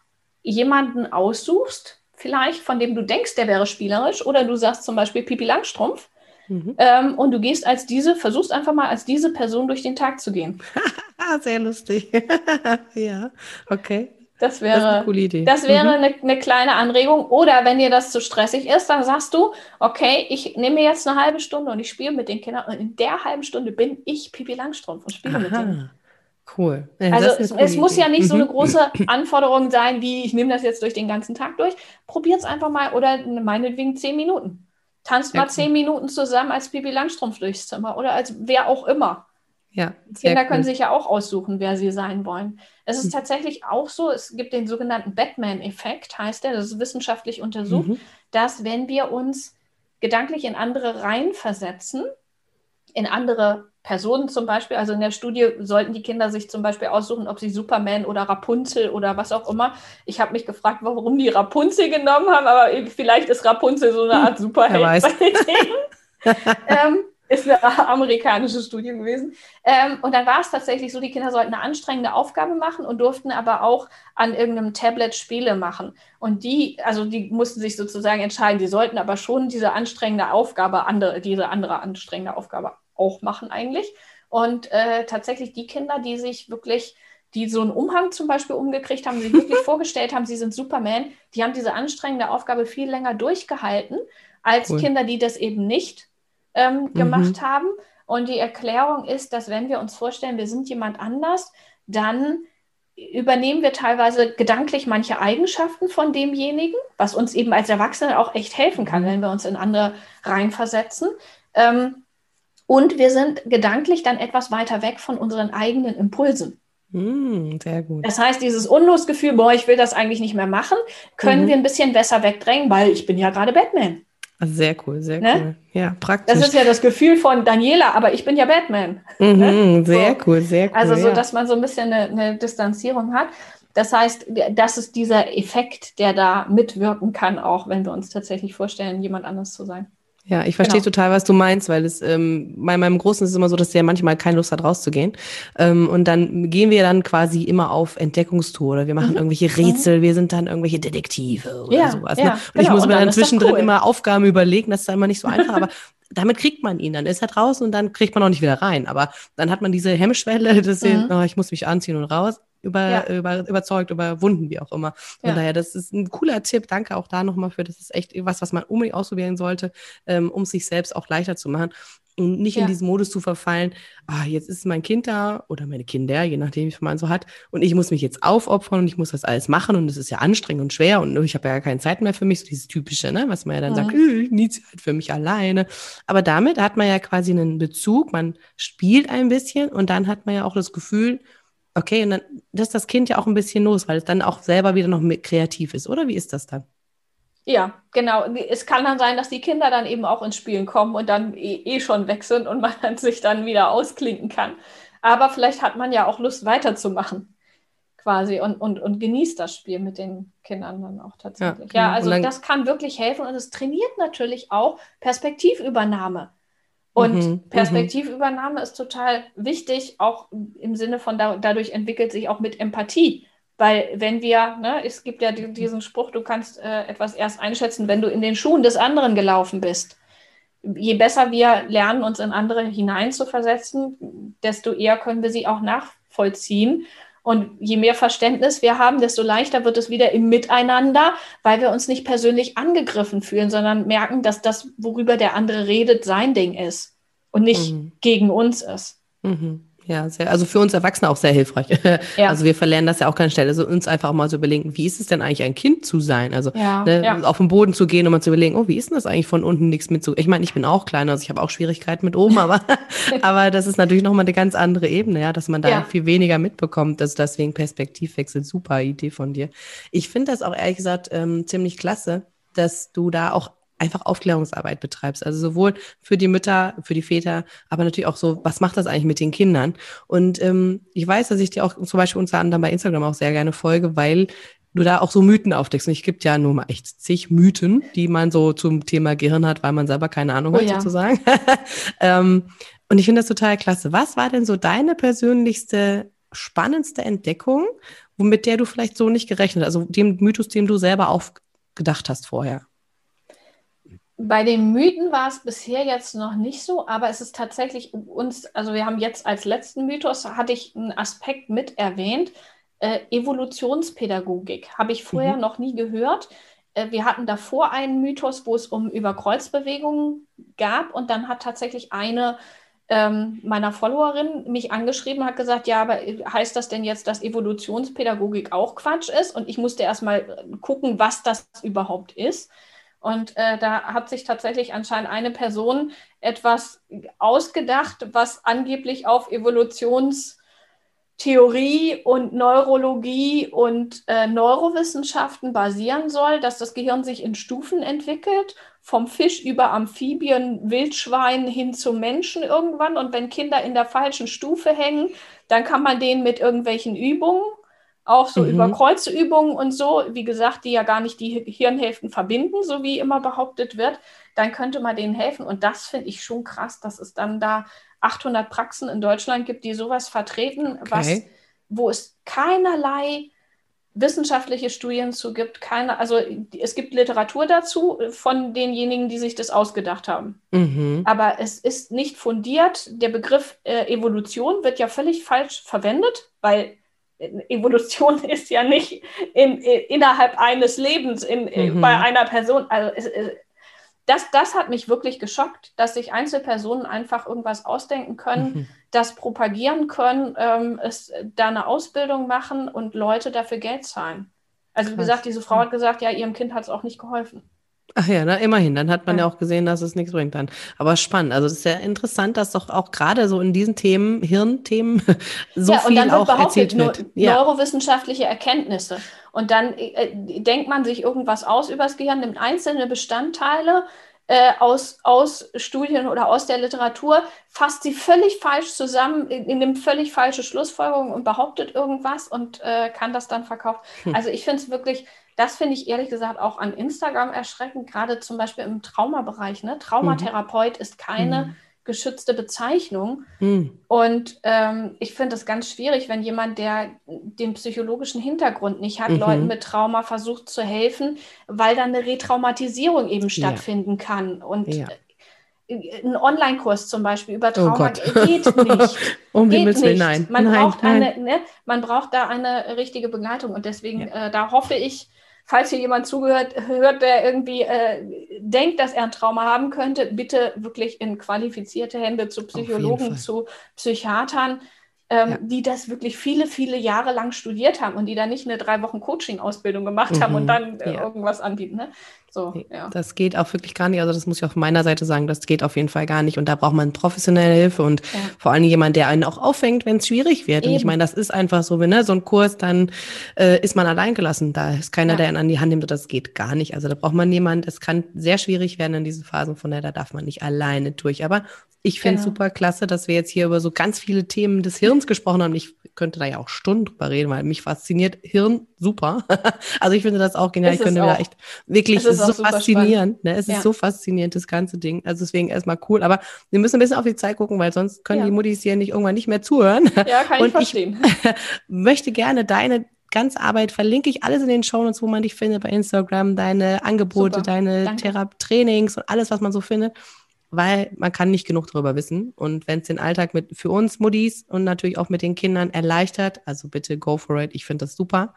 jemanden aussuchst, vielleicht von dem du denkst, der wäre spielerisch, oder du sagst zum Beispiel Pipi Langstrumpf, Mhm. ähm, und du gehst als diese, versuchst einfach mal als diese Person durch den Tag zu gehen. Sehr lustig. ja, okay. Das Das ist eine wäre, coole Idee. das wäre Mhm. eine, eine kleine Anregung. Oder wenn dir das zu stressig ist, dann sagst du, okay, ich nehme mir jetzt eine halbe Stunde und ich spiele mit den Kindern und in der halben Stunde bin ich Pipi Langstrumpf und spiele mit denen. Cool. Ja, Also das es, es muss ja nicht so eine Mhm. große Anforderung sein, wie ich nehme das jetzt durch den ganzen Tag durch. Probiert es einfach mal oder meinetwegen zehn Minuten. Tanzt Ja, mal cool. zehn Minuten zusammen als Pipi Langstrumpf durchs Zimmer oder als wer auch immer. Ja, Kinder cool. können sich ja auch aussuchen, wer sie sein wollen. Es ist Mhm. tatsächlich auch so, es gibt den sogenannten Batman-Effekt, heißt der, das ist wissenschaftlich untersucht, Mhm. dass wenn wir uns gedanklich in andere Reihen versetzen, in andere Personen zum Beispiel, also in der Studie sollten die Kinder sich zum Beispiel aussuchen, ob sie Superman oder Rapunzel oder was auch immer. Ich habe mich gefragt, warum die Rapunzel genommen haben, aber vielleicht ist Rapunzel so eine Art Superheld weiß. bei denen. ähm, ist eine amerikanische Studie gewesen. Ähm, und dann war es tatsächlich so, die Kinder sollten eine anstrengende Aufgabe machen und durften aber auch an irgendeinem Tablet Spiele machen. Und die, also die mussten sich sozusagen entscheiden, die sollten aber schon diese anstrengende Aufgabe, andere, diese andere anstrengende Aufgabe auch machen eigentlich. Und äh, tatsächlich die Kinder, die sich wirklich, die so einen Umhang zum Beispiel umgekriegt haben, sich wirklich vorgestellt haben, sie sind Superman, die haben diese anstrengende Aufgabe viel länger durchgehalten als Cool. Kinder, die das eben nicht ähm, gemacht haben. Und die Erklärung ist, dass wenn wir uns vorstellen, wir sind jemand anders, dann übernehmen wir teilweise gedanklich manche Eigenschaften von demjenigen, was uns eben als Erwachsene auch echt helfen kann, Mhm. wenn wir uns in andere reinversetzen. Ähm, und wir sind gedanklich dann etwas weiter weg von unseren eigenen Impulsen. Mm, sehr gut. Das heißt, dieses Unlustgefühl, boah, ich will das eigentlich nicht mehr machen, können Mhm. wir ein bisschen besser wegdrängen, weil ich bin ja gerade Batman. Also sehr cool, sehr Ne? cool. Ja, praktisch. Das ist ja das Gefühl von Daniela, aber ich bin ja Batman. mhm, sehr So. cool, sehr cool. Also so, ja. dass man so ein bisschen eine, eine Distanzierung hat. Das heißt, das ist dieser Effekt, der da mitwirken kann, auch wenn wir uns tatsächlich vorstellen, jemand anders zu sein. Ja, ich verstehe Genau. total, was du meinst, weil es ähm, bei meinem Großen ist es immer so, dass der manchmal keine Lust hat, rauszugehen. Ähm, und dann gehen wir dann quasi immer auf Entdeckungstour oder wir machen Mhm. irgendwelche Rätsel, wir sind dann irgendwelche Detektive oder Ja, sowas. ja, ne? Und ich genau. muss Und mir dann dann zwischendrin cool. immer Aufgaben überlegen, das ist dann immer nicht so einfach, aber damit kriegt man ihn, dann ist er draußen und dann kriegt man auch nicht wieder rein. Aber dann hat man diese Hemmschwelle, dass Mhm. oh, ich muss mich anziehen und raus. Über, Ja. über, überzeugt, überwunden, wie auch immer. Von Ja. daher, das ist ein cooler Tipp. Danke auch da nochmal für. Das ist echt was, was man unbedingt ausprobieren sollte, ähm, um sich selbst auch leichter zu machen und nicht Ja. in diesen Modus zu verfallen. Ah, jetzt ist mein Kind da oder meine Kinder, je nachdem, wie man so hat, und ich muss mich jetzt aufopfern und ich muss das alles machen und es ist ja anstrengend und schwer und ich habe ja gar keine Zeit mehr für mich, so dieses typische, ne, was man ja dann Mhm. sagt, "Äh, ich nie Zeit für mich alleine. Aber damit hat man ja quasi einen Bezug, man spielt ein bisschen und dann hat man ja auch das Gefühl, okay, und dann lässt das Kind ja auch ein bisschen los, weil es dann auch selber wieder noch mit kreativ ist, oder wie ist das dann? Ja, genau. Es kann dann sein, dass die Kinder dann eben auch ins Spielen kommen und dann eh, eh schon weg sind und man dann sich dann wieder ausklinken kann. Aber vielleicht hat man ja auch Lust weiterzumachen, quasi, und, und, und genießt das Spiel mit den Kindern dann auch tatsächlich. Ja, Ja, genau. also das kann wirklich helfen und es trainiert natürlich auch Perspektivübernahme. Und Mhm, mhm. Perspektivübernahme ist total wichtig, auch im Sinne von da, dadurch entwickelt sich auch mit Empathie. Weil wenn wir, ne, es gibt ja die- diesen Spruch, du kannst äh, etwas erst einschätzen, wenn du in den Schuhen des anderen gelaufen bist. Je besser wir lernen, uns in andere hineinzuversetzen, desto eher können wir sie auch nachvollziehen. Und je mehr Verständnis wir haben, desto leichter wird es wieder im Miteinander, weil wir uns nicht persönlich angegriffen fühlen, sondern merken, dass das, worüber der andere redet, sein Ding ist und nicht Mhm. gegen uns ist. Mhm. Ja, sehr, also für uns Erwachsene auch sehr hilfreich. Ja. Also wir verlernen das ja auch keine Stelle. Also uns einfach auch mal so überlegen, wie ist es denn eigentlich ein Kind zu sein? Also ja, ne, ja. auf den Boden zu gehen und mal zu überlegen, oh, wie ist denn das eigentlich von unten nichts mit zu. Ich meine, ich bin auch kleiner, also ich habe auch Schwierigkeiten mit oben, aber, aber das ist natürlich nochmal eine ganz andere Ebene, ja, dass man da viel weniger mitbekommt. Also deswegen Perspektivwechsel, super Idee von dir. Ich finde das auch ehrlich gesagt ähm, ziemlich klasse, dass du da auch einfach Aufklärungsarbeit betreibst. Also sowohl für die Mütter, für die Väter, aber natürlich auch so, was macht das eigentlich mit den Kindern? Und ähm, ich weiß, dass ich dir auch zum Beispiel unter anderem bei Instagram auch sehr gerne folge, weil du da auch so Mythen aufdeckst. Und ich gibt ja nur mal echt zig Mythen, die man so zum Thema Gehirn hat, weil man selber keine Ahnung oh, hat, ja. sozusagen. ähm, und ich finde das total klasse. Was war denn so deine persönlichste, spannendste Entdeckung, mit der du vielleicht so nicht gerechnet hast? Also dem Mythos, dem du selber auch gedacht hast vorher? Bei den Mythen war es bisher jetzt noch nicht so, aber es ist tatsächlich uns, also wir haben jetzt als letzten Mythos, hatte ich einen Aspekt mit erwähnt, äh, Evolutionspädagogik. Habe ich vorher mhm. noch nie gehört. Äh, wir hatten davor einen Mythos, wo es um Überkreuzbewegungen gab und dann hat tatsächlich eine ähm, meiner Followerinnen mich angeschrieben, hat gesagt, ja, aber heißt das denn jetzt, dass Evolutionspädagogik auch Quatsch ist? Und ich musste erstmal gucken, was das überhaupt ist. Und äh, da hat sich tatsächlich anscheinend eine Person etwas ausgedacht, was angeblich auf Evolutionstheorie und Neurologie und äh, Neurowissenschaften basieren soll, dass das Gehirn sich in Stufen entwickelt, vom Fisch über Amphibien, Wildschwein hin zum Menschen irgendwann. Und wenn Kinder in der falschen Stufe hängen, dann kann man denen mit irgendwelchen Übungen auch so mhm. über Kreuzübungen und so, wie gesagt, die ja gar nicht die Hirnhälften verbinden, so wie immer behauptet wird, dann könnte man denen helfen. Und das finde ich schon krass, dass es dann da 800 Praxen in Deutschland gibt, die sowas vertreten, okay. was, wo es keinerlei wissenschaftliche Studien zu gibt. Keine, also es gibt Literatur dazu von denjenigen, die sich das ausgedacht haben. Mhm. Aber es ist nicht fundiert. Der Begriff äh, Evolution wird ja völlig falsch verwendet, weil Evolution ist ja nicht in, in, innerhalb eines Lebens in, mhm. bei einer Person. Also es, das, das hat mich wirklich geschockt, dass sich Einzelpersonen einfach irgendwas ausdenken können, mhm. das propagieren können, ähm, es, da eine Ausbildung machen und Leute dafür Geld zahlen. Also wie gesagt, diese Frau hat gesagt, ja, ihrem Kind hat es auch nicht geholfen. Ach ja, na, immerhin. Dann hat man ja. ja. auch gesehen, dass es nichts bringt dann. Aber spannend. Also es ist sehr interessant, dass doch auch gerade so in diesen Themen, Hirnthemen, so ja, viel auch erzählt wird. Ja. Neurowissenschaftliche Erkenntnisse. Und dann äh, denkt man sich irgendwas aus über das Gehirn, nimmt einzelne Bestandteile äh, aus, aus Studien oder aus der Literatur, fasst sie völlig falsch zusammen, nimmt völlig falsche Schlussfolgerungen und behauptet irgendwas und äh, kann das dann verkaufen. Hm. Also ich finde es wirklich das finde ich ehrlich gesagt auch an Instagram erschreckend, gerade zum Beispiel im Traumabereich. Ne? Traumatherapeut mhm. ist keine mhm. geschützte Bezeichnung. Mhm. Und ähm, ich finde es ganz schwierig, wenn jemand, der den psychologischen Hintergrund nicht hat, mhm. Leuten mit Trauma versucht zu helfen, weil dann eine Retraumatisierung eben stattfinden ja. kann. Und ja äh, ein Online-Kurs zum Beispiel über oh Trauma oh geht nicht. um geht Himmels Willen, nein. Man, nein, braucht nein. Eine, ne, man braucht da eine richtige Begleitung und deswegen, ja. äh, da hoffe ich, falls hier jemand zugehört, hört, der irgendwie äh, denkt, dass er ein Trauma haben könnte, bitte wirklich in qualifizierte Hände zu Psychologen, zu Psychiatern ähm, ja. die das wirklich viele, viele Jahre lang studiert haben und die da nicht eine drei Wochen Coaching-Ausbildung gemacht mhm. haben und mhm. dann äh, ja. irgendwas anbieten. Ne? So, ja. Das geht auch wirklich gar nicht. Also das muss ich auf meiner Seite sagen, das geht auf jeden Fall gar nicht. Und da braucht man professionelle Hilfe und ja. vor allem jemand, der einen auch auffängt, wenn es schwierig wird. Eben. Und ich meine, das ist einfach so, wenn ne, so ein Kurs, dann äh, ist man allein gelassen. Da ist keiner, ja. der einen an die Hand nimmt. Das geht gar nicht. Also da braucht man jemanden. Es kann sehr schwierig werden in diesen Phasen. Von daher, da darf man nicht alleine durch. Aber ich finde es genau. super klasse, dass wir jetzt hier über so ganz viele Themen des Hirns gesprochen haben. Ich könnte da ja auch Stunden drüber reden, weil mich fasziniert Hirn super. also ich finde das auch genial. ich finde da echt wirklich so faszinierend. Ne? Es ja. ist so faszinierend, das ganze Ding. Also deswegen erstmal cool. Aber wir müssen ein bisschen auf die Zeit gucken, weil sonst können ja. die Muttis hier nicht irgendwann nicht mehr zuhören. Ja, kann Und ich verstehen. Ich möchte gerne deine ganze Arbeit verlinke ich alles in den Shownotes, wo man dich findet bei Instagram, deine Angebote, Super. deine Therapies, und alles, was man so findet weil man kann nicht genug darüber wissen. Und wenn es den Alltag mit für uns Muddis und natürlich auch mit den Kindern erleichtert, also bitte go for it. Ich finde das super.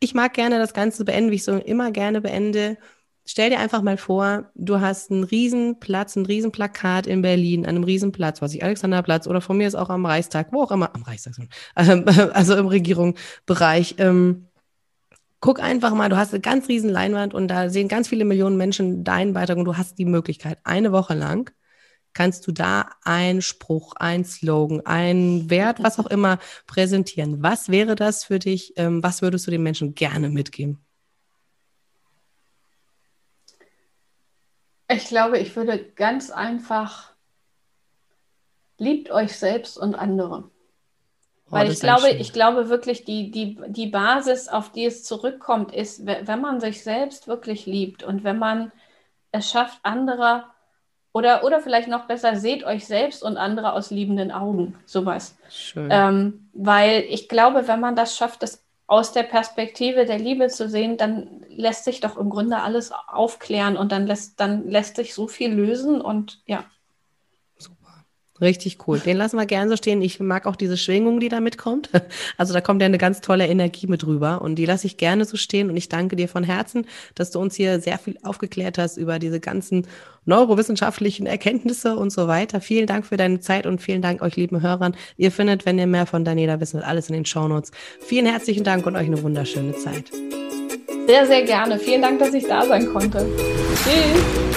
Ich mag gerne das Ganze beenden, wie ich so immer gerne beende. stell dir einfach mal vor, du hast einen Riesenplatz, ein Riesenplakat in Berlin, an einem Riesenplatz, was ich Alexanderplatz oder von mir ist auch am Reichstag, wo auch immer, am Reichstag, also im Regierungsbereich. Ähm, guck einfach mal, du hast eine ganz riesen Leinwand und da sehen ganz viele Millionen Menschen deinen Beitrag und du hast die Möglichkeit, eine Woche lang kannst du da einen Spruch, ein Slogan, einen Wert, was auch immer präsentieren. Was wäre das für dich? Ähm, was würdest du den Menschen gerne mitgeben? Ich glaube, ich würde ganz einfach, liebt euch selbst und andere. Oh, Weil ich glaube, ich glaube wirklich, die, die, die Basis, auf die es zurückkommt, ist, wenn man sich selbst wirklich liebt und wenn man es schafft, andere oder, oder vielleicht noch besser, seht euch selbst und andere aus liebenden Augen, sowas. Schön. Ähm, weil ich glaube, wenn man das schafft, das aus der Perspektive der Liebe zu sehen, dann lässt sich doch im Grunde alles aufklären und dann lässt, dann lässt sich so viel lösen und ja. Richtig cool. Den lassen wir gern so stehen. Ich mag auch diese Schwingung, die da mitkommt. Also da kommt ja eine ganz tolle Energie mit rüber und die lasse ich gerne so stehen. Und ich danke dir von Herzen, dass du uns hier sehr viel aufgeklärt hast über diese ganzen neurowissenschaftlichen Erkenntnisse und so weiter. Vielen Dank für deine Zeit und vielen Dank euch lieben Hörern. Ihr findet, wenn ihr mehr von Daniela wissen wollt, alles in den Shownotes. Vielen herzlichen Dank und euch eine wunderschöne Zeit. Sehr, sehr gerne. Vielen Dank, dass ich da sein konnte. Tschüss.